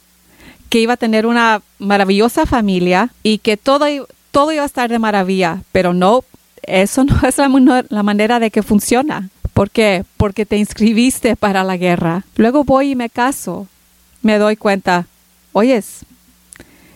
que iba a tener una maravillosa familia y que todo, todo iba a estar de maravilla. Pero no, eso no es la, manera de que funciona. ¿Por qué? Porque te inscribiste para la guerra. Luego voy y me caso. Me doy cuenta, oyes,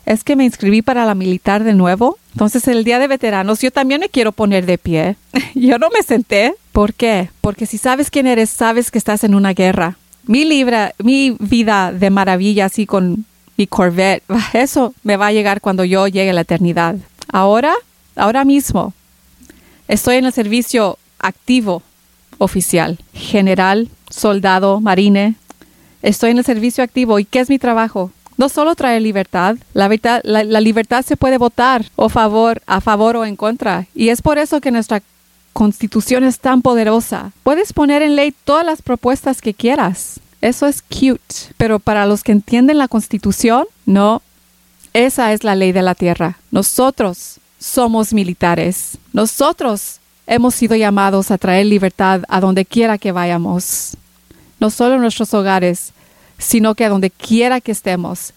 es que me inscribí para la militar de nuevo. Entonces el día de veteranos yo también me quiero poner de pie. yo no me senté. ¿Por qué? Porque si sabes quién eres, sabes que estás en una guerra. Mi libra, mi vida de maravilla así con mi Corvette, eso me va a llegar cuando yo llegue a la eternidad. Ahora, ahora mismo, estoy en el servicio activo oficial, general, soldado, marine. Estoy en el servicio activo. ¿Y qué es mi trabajo? No solo traer libertad, la, la, libertad se puede votar o favor, a favor o en contra. Y es por eso que nuestra constitución es tan poderosa. Puedes poner en ley todas las propuestas que quieras. Eso es cute. Pero para los que entienden la constitución, no. Esa es la ley de la tierra. Nosotros somos militares. Nosotros hemos sido llamados a traer libertad a donde quiera que vayamos, no solo en nuestros hogares, sino que a donde quiera que estemos.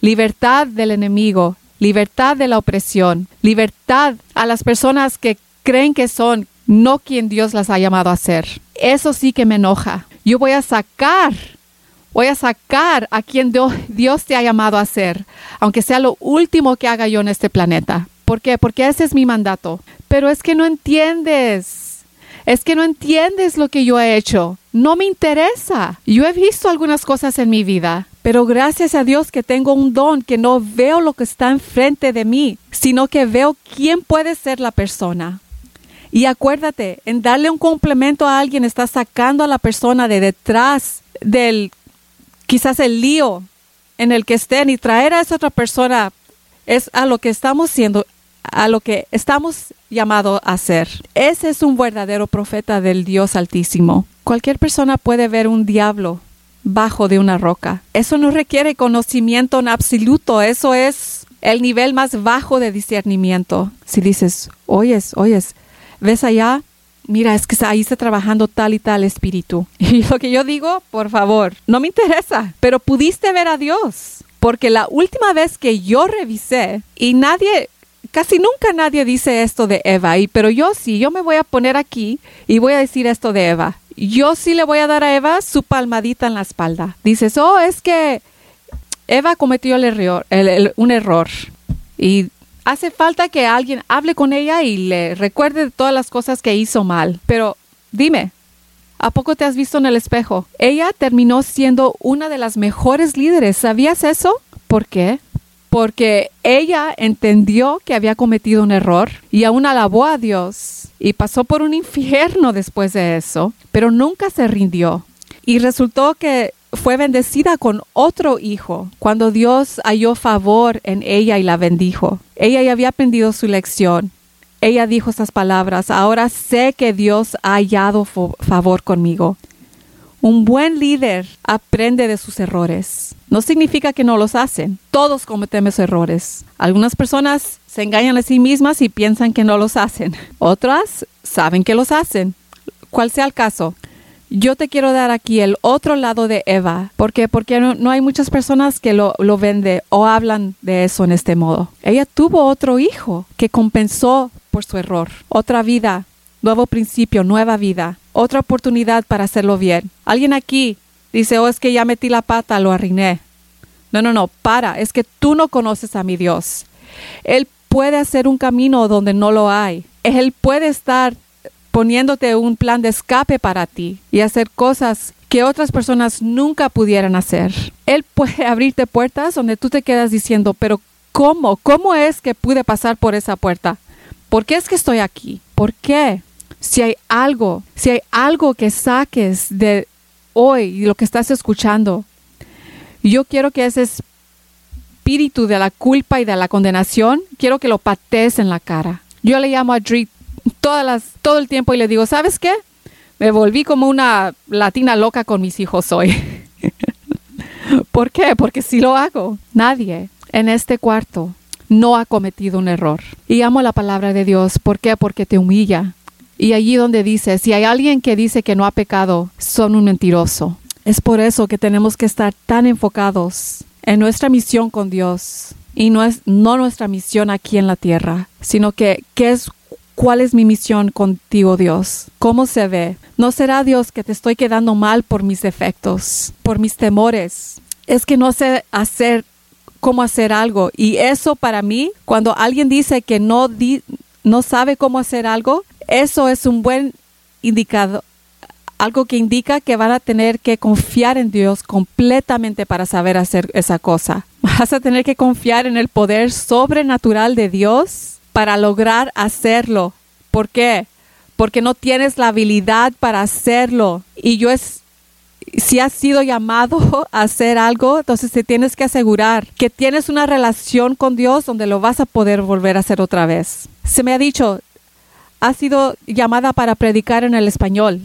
Libertad del enemigo, libertad de la opresión, libertad a las personas que creen que son no quien Dios las ha llamado a ser. Eso sí que me enoja. Yo voy a sacar, voy a sacar a quien Dios te ha llamado a ser, aunque sea lo último que haga yo en este planeta. ¿Por qué? Porque ese es mi mandato. Pero es que no entiendes. Es que no entiendes lo que yo he hecho. No me interesa. Yo he visto algunas cosas en mi vida, pero gracias a Dios que tengo un don que no veo lo que está enfrente de mí, sino que veo quién puede ser la persona. Y acuérdate, en darle un complemento a alguien estás sacando a la persona de detrás del quizás el lío en el que estén y traer a esa otra persona es a lo que estamos siendo a lo que estamos llamados a hacer. Ese es un verdadero profeta del Dios Altísimo. Cualquier persona puede ver un diablo bajo de una roca. Eso no requiere conocimiento en absoluto, eso es el nivel más bajo de discernimiento. Si dices, oyes, oyes, ves allá, mira, es que ahí está trabajando tal y tal espíritu. Y lo que yo digo, por favor, no me interesa, pero pudiste ver a Dios. Porque la última vez que yo revisé, y nadie, casi nunca nadie dice esto de Eva, y, pero yo sí, yo me voy a poner aquí y voy a decir esto de Eva. Yo sí le voy a dar a Eva su palmadita en la espalda. Dices, oh, es que Eva cometió un error. Y hace falta que alguien hable con ella y le recuerde todas las cosas que hizo mal. Pero dime, ¿A poco te has visto en el espejo? Ella terminó siendo una de las mejores líderes. ¿Sabías eso? ¿Por qué? Porque ella entendió que había cometido un error y aún alabó a Dios y pasó por un infierno después de eso, pero nunca se rindió. Y resultó que fue bendecida con otro hijo cuando Dios halló favor en ella y la bendijo. Ella ya había aprendido su lección ella dijo estas palabras, ahora sé que Dios ha hallado favor conmigo. Un buen líder aprende de sus errores. No significa que no los hacen. Todos cometemos errores. Algunas personas se engañan a sí mismas y piensan que no los hacen. Otras saben que los hacen. Cual sea el caso, yo te quiero dar aquí el otro lado de Eva. ¿Por qué? Porque no, hay muchas personas que lo, lo venden o hablan de eso en este modo. Ella tuvo otro hijo que compensó por su error. Otra vida, nuevo principio, nueva vida, otra oportunidad para hacerlo bien. Alguien aquí dice, oh, es que ya metí la pata, lo arruiné. No, no, no, para, es que tú no conoces a mi Dios. Él puede hacer un camino donde no lo hay. Él puede estar poniéndote un plan de escape para ti y hacer cosas que otras personas nunca pudieran hacer. Él puede abrirte puertas donde tú te quedas diciendo, pero ¿cómo? ¿Cómo es que pude pasar por esa puerta? ¿Por qué es que estoy aquí? ¿Por qué? Si hay algo, si hay algo que saques de hoy y lo que estás escuchando, yo quiero que ese espíritu de la culpa y de la condenación, quiero que lo patees en la cara. Yo le llamo a Drit todas las, todo el tiempo y le digo, ¿sabes qué? Me volví como una latina loca con mis hijos hoy. ¿Por qué? Porque si lo hago, nadie en este cuarto no ha cometido un error. Y amo la palabra de Dios. ¿Por qué? Porque te humilla. Y allí donde dice, si hay alguien que dice que no ha pecado, son un mentiroso. Es por eso que tenemos que estar tan enfocados en nuestra misión con Dios. Y no es no nuestra misión aquí en la tierra, sino que qué es cuál es mi misión contigo, Dios. ¿Cómo se ve? No será Dios que te estoy quedando mal por mis defectos, por mis temores. Es que no sé hacer cómo hacer algo. Y eso para mí, cuando alguien dice que no, no sabe cómo hacer algo, eso es un buen indicador, algo que indica que van a tener que confiar en Dios completamente para saber hacer esa cosa. Vas a tener que confiar en el poder sobrenatural de Dios para lograr hacerlo. ¿Por qué? Porque no tienes la habilidad para hacerlo. Y yo es, si has sido llamado a hacer algo, entonces te tienes que asegurar que tienes una relación con Dios donde lo vas a poder volver a hacer otra vez. Se me ha dicho, ha sido llamada para predicar en el español.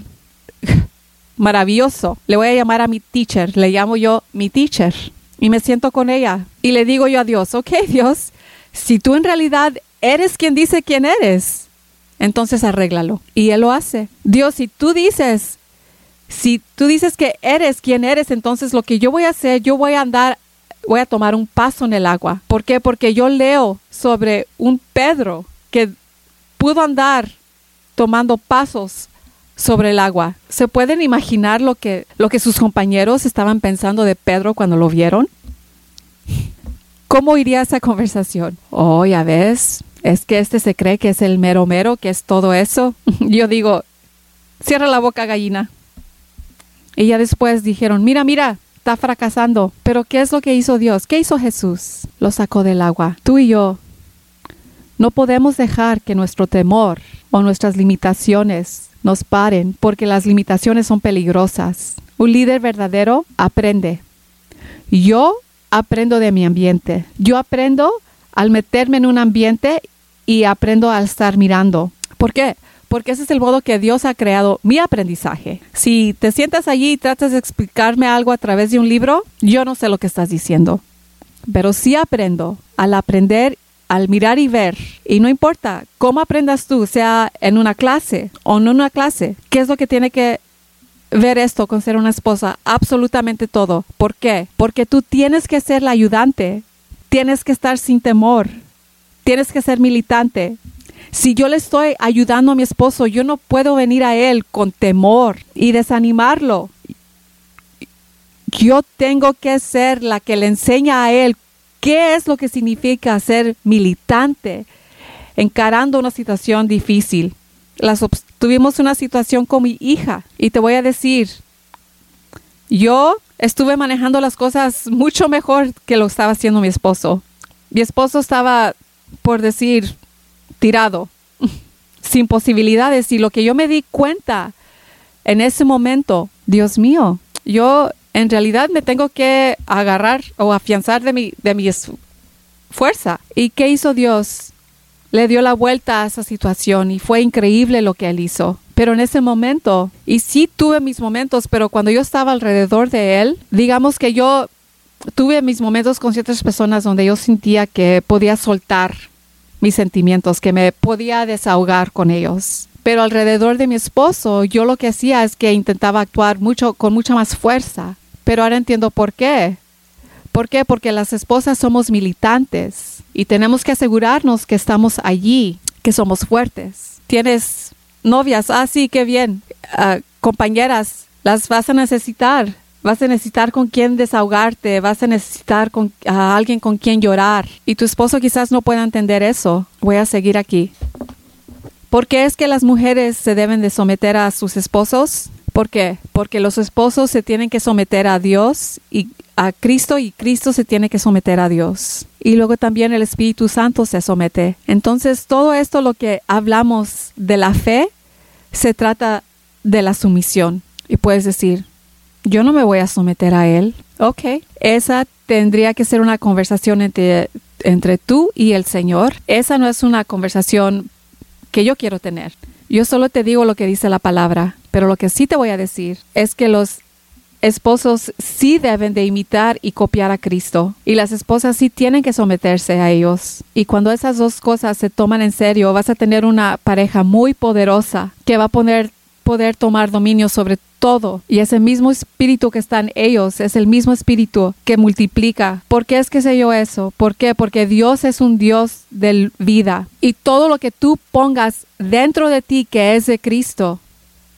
Maravilloso. Le voy a llamar a mi teacher, le llamo yo mi teacher y me siento con ella y le digo yo a Dios, ok Dios, si tú en realidad eres quien dice quién eres, entonces arréglalo. Y Él lo hace. Dios, si tú dices si tú dices que eres quien eres, entonces lo que yo voy a hacer, yo voy a andar, voy a tomar un paso en el agua. ¿Por qué? Porque yo leo sobre un Pedro que pudo andar tomando pasos sobre el agua. ¿Se pueden imaginar lo que, lo que sus compañeros estaban pensando de Pedro cuando lo vieron? ¿Cómo iría esa conversación? Oh, ya ves, es que este se cree que es el mero mero, que es todo eso. Yo digo, cierra la boca gallina. Y ya después dijeron, mira, mira, está fracasando. Pero ¿qué es lo que hizo Dios? ¿Qué hizo Jesús? Lo sacó del agua. Tú y yo no podemos dejar que nuestro temor o nuestras limitaciones nos paren porque las limitaciones son peligrosas. Un líder verdadero aprende. Yo aprendo de mi ambiente. Yo aprendo al meterme en un ambiente y aprendo al estar mirando. ¿Por qué? porque ese es el modo que Dios ha creado mi aprendizaje. Si te sientas allí y tratas de explicarme algo a través de un libro, yo no sé lo que estás diciendo, pero sí aprendo al aprender al mirar y ver, y no importa cómo aprendas tú, sea en una clase o no en una clase, qué es lo que tiene que ver esto con ser una esposa, absolutamente todo. ¿Por qué? Porque tú tienes que ser la ayudante, tienes que estar sin temor, tienes que ser militante. Si yo le estoy ayudando a mi esposo, yo no puedo venir a él con temor y desanimarlo. Yo tengo que ser la que le enseña a él qué es lo que significa ser militante encarando una situación difícil. Tuvimos una situación con mi hija y te voy a decir, yo estuve manejando las cosas mucho mejor que lo estaba haciendo mi esposo. Mi esposo estaba, por decir, tirado, sin posibilidades y lo que yo me di cuenta en ese momento, Dios mío, yo en realidad me tengo que agarrar o afianzar de mi, de mi fuerza. ¿Y qué hizo Dios? Le dio la vuelta a esa situación y fue increíble lo que él hizo. Pero en ese momento, y sí tuve mis momentos, pero cuando yo estaba alrededor de él, digamos que yo tuve mis momentos con ciertas personas donde yo sentía que podía soltar mis sentimientos, que me podía desahogar con ellos. Pero alrededor de mi esposo, yo lo que hacía es que intentaba actuar mucho con mucha más fuerza pero ahora entiendo por qué. ¿Por qué? Porque las esposas somos militantes y tenemos que asegurarnos que estamos allí, que somos fuertes. Tienes novias, ah, sí, qué bien. Ah, compañeras, las vas a necesitar. Vas a necesitar con quien desahogarte, vas a necesitar con, a alguien con quien llorar. Y tu esposo quizás no pueda entender eso. Voy a seguir aquí. ¿Por qué es que las mujeres se deben de someter a sus esposos? ¿Por qué? Porque los esposos se tienen que someter a Dios y a Cristo y Cristo se tiene que someter a Dios. Y luego también el Espíritu Santo se somete. Entonces todo esto lo que hablamos de la fe se trata de la sumisión. Y puedes decir, yo no me voy a someter a Él. Ok, esa tendría que ser una conversación entre, entre tú y el Señor. Esa no es una conversación que yo quiero tener. Yo solo te digo lo que dice la palabra, pero lo que sí te voy a decir es que los esposos sí deben de imitar y copiar a Cristo y las esposas sí tienen que someterse a ellos. Y cuando esas dos cosas se toman en serio, vas a tener una pareja muy poderosa que va a poner poder tomar dominio sobre todo. Y ese mismo espíritu que está en ellos es el mismo espíritu que multiplica. ¿Por qué es que sé yo eso? ¿Por qué? Porque Dios es un Dios de vida. Y todo lo que tú pongas dentro de ti que es de Cristo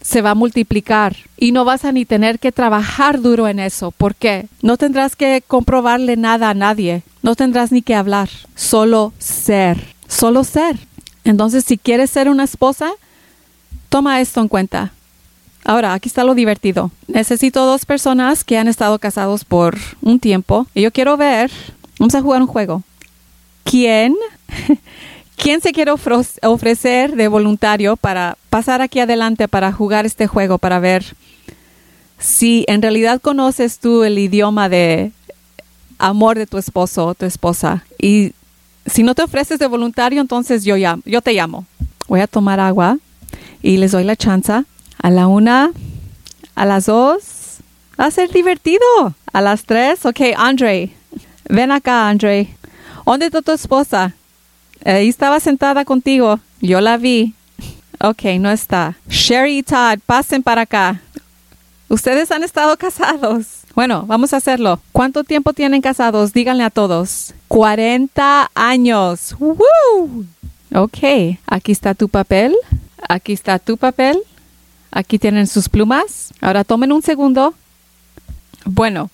se va a multiplicar y no vas a ni tener que trabajar duro en eso. ¿Por qué? No tendrás que comprobarle nada a nadie. No tendrás ni que hablar. Solo ser. Solo ser. Entonces, si quieres ser una esposa, Toma esto en cuenta. Ahora, aquí está lo divertido. Necesito dos personas que han estado casados por un tiempo y yo quiero ver, vamos a jugar un juego. ¿Quién, quién se quiere ofrecer de voluntario para pasar aquí adelante para jugar este juego, para ver si en realidad conoces tú el idioma de amor de tu esposo o tu esposa? Y si no te ofreces de voluntario, entonces yo, yo te llamo. Voy a tomar agua y les doy la chance a la una, a las dos. A ser divertido. A las tres, ok, Andre, ven acá, Andre. ¿Dónde está tu esposa? Ahí estaba sentada contigo. Yo la vi. Ok, no está. Sherry y Todd, pasen para acá. Ustedes han estado casados. Bueno, vamos a hacerlo. ¿Cuánto tiempo tienen casados? Díganle a todos. 40 años. ¡Woo! Ok, aquí está tu papel. Aquí está tu papel. Aquí tienen sus plumas. Ahora tomen un segundo. Bueno,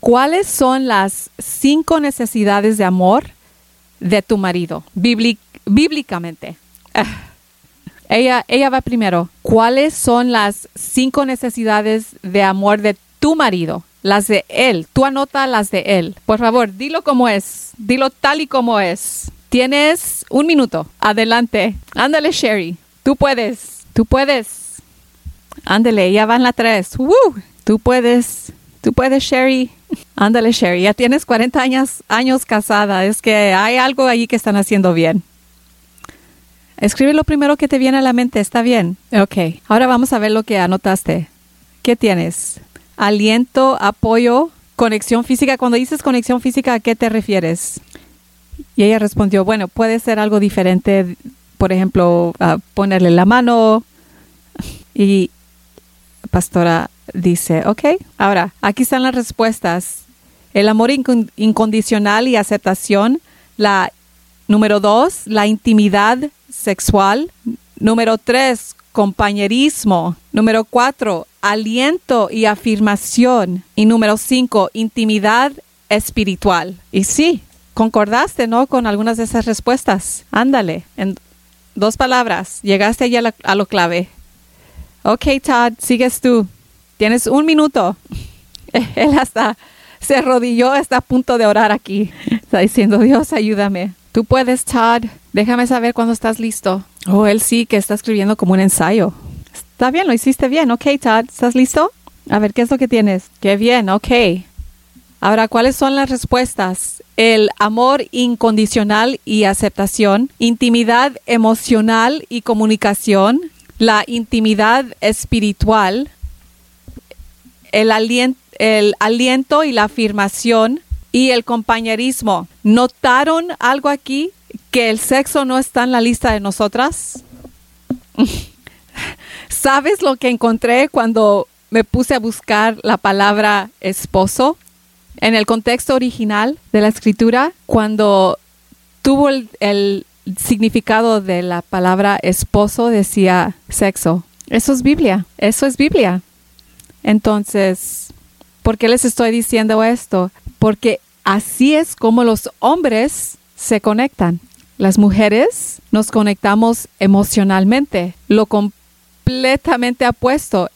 ¿cuáles son las cinco necesidades de amor de tu marido? bíblicamente. ella, ella va primero. ¿Cuáles son las cinco necesidades de amor de tu marido? Las de él. Tú anota las de él. Por favor, dilo como es. Dilo tal y como es. Tienes un minuto. Adelante. Ándale, Sherry. Tú puedes. Tú puedes. Ándale, ya van la tres. ¡Woo! Tú puedes. Tú puedes, Sherry. Ándale, Sherry. Ya tienes 40 años, años casada. Es que hay algo ahí que están haciendo bien. Escribe lo primero que te viene a la mente. Está bien. Ok. Ahora vamos a ver lo que anotaste. ¿Qué tienes? Aliento, apoyo, conexión física. Cuando dices conexión física, ¿a qué te refieres? Y ella respondió, bueno, puede ser algo diferente, por ejemplo, ponerle la mano y pastora dice, ok, ahora, aquí están las respuestas. El amor incondicional y aceptación. La número dos, la intimidad sexual. Número tres, compañerismo. Número cuatro, aliento y afirmación. Y número cinco, intimidad espiritual. Y sí, concordaste, ¿no? Con algunas de esas respuestas. Ándale, en dos palabras, llegaste allá a, a lo clave. Ok, Todd, sigues tú. Tienes un minuto. Él hasta se arrodilló, está a punto de orar aquí. Está diciendo, Dios, ayúdame. Tú puedes, Todd. Déjame saber cuando estás listo. Oh, él sí que está escribiendo como un ensayo. Está bien, lo hiciste bien. Ok, Todd, ¿estás listo? A ver, ¿qué es lo que tienes? Qué bien, ok. Ahora, ¿cuáles son las respuestas? El amor incondicional y aceptación, intimidad emocional y comunicación, la intimidad espiritual, el el aliento y la afirmación y el compañerismo. ¿Notaron algo aquí? Que el sexo no está en la lista de nosotras. ¿Sabes lo que encontré cuando me puse a buscar la palabra esposo? En el contexto original de la escritura, cuando tuvo el, significado de la palabra esposo, decía sexo. Eso es Biblia, eso es Biblia. Entonces, ¿por qué les estoy diciendo esto? Porque así es como los hombres se conectan. Las mujeres nos conectamos emocionalmente, lo completamente apuesto.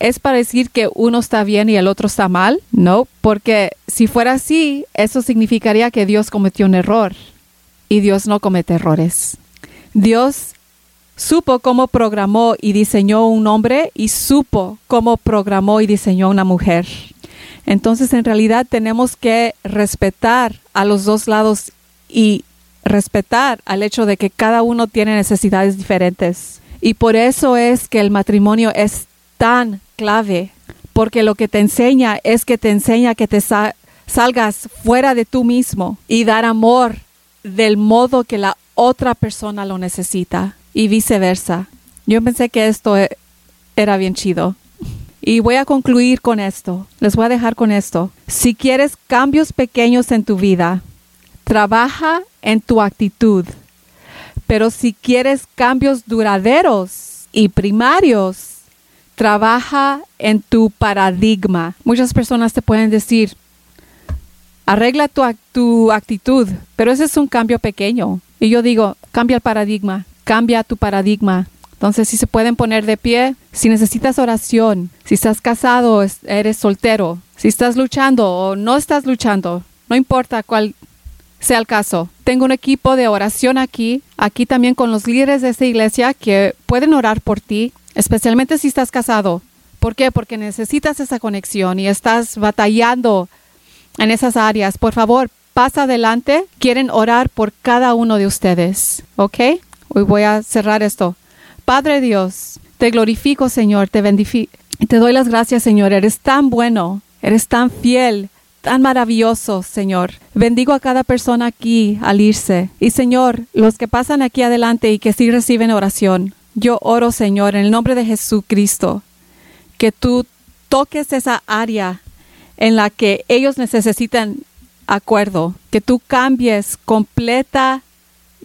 ¿Es para decir que uno está bien y el otro está mal? No, porque si fuera así, eso significaría que Dios cometió un error y Dios no comete errores. Dios supo cómo programó y diseñó un hombre y supo cómo programó y diseñó una mujer. Entonces, en realidad tenemos que respetar a los dos lados y respetar al hecho de que cada uno tiene necesidades diferentes. Y por eso es que el matrimonio es tan clave, porque lo que te enseña es que te enseña que te salgas fuera de tú mismo y dar amor del modo que la otra persona lo necesita y viceversa. Yo pensé que esto e, era bien chido. Y voy a concluir con esto. Les voy a dejar con esto. Si quieres cambios pequeños en tu vida, trabaja en tu actitud. Pero si quieres cambios duraderos y primarios, trabaja en tu paradigma. Muchas personas te pueden decir, arregla tu, tu actitud, pero ese es un cambio pequeño. Y yo digo, cambia el paradigma, cambia tu paradigma. Entonces, si se pueden poner de pie, si necesitas oración, si estás casado, eres soltero, si estás luchando o no estás luchando, no importa cuál sea el caso. Tengo un equipo de oración aquí, aquí también con los líderes de esta iglesia que pueden orar por ti, especialmente si estás casado. ¿Por qué? Porque necesitas esa conexión y estás batallando en esas áreas. Por favor, pasa adelante. Quieren orar por cada uno de ustedes. ¿Ok? Hoy voy a cerrar esto. Padre Dios, te glorifico, Señor, te bendifico. Te doy las gracias, Señor. Eres tan bueno, eres tan fiel, tan maravilloso, Señor. Bendigo a cada persona aquí al irse. Y, Señor, los que pasan aquí adelante y que sí reciben oración, yo oro, Señor, en el nombre de Jesucristo, que tú toques esa área en la que ellos necesitan acuerdo, que tú cambies completa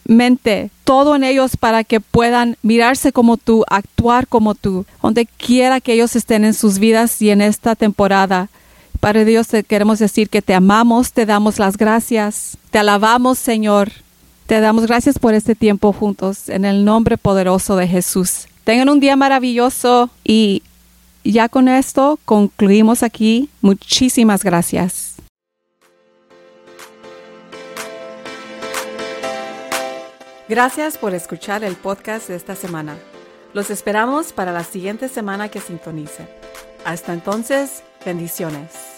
mente, todo en ellos para que puedan mirarse como tú, actuar como tú, donde quiera que ellos estén en sus vidas y en esta temporada. Padre Dios, te queremos decir que te amamos, te damos las gracias, te alabamos, Señor. Te damos gracias por este tiempo juntos, en el nombre poderoso de Jesús. Tengan un día maravilloso y ya con esto concluimos aquí. Muchísimas gracias. Gracias por escuchar el podcast de esta semana. Los esperamos para la siguiente semana que sintonice. Hasta entonces, bendiciones.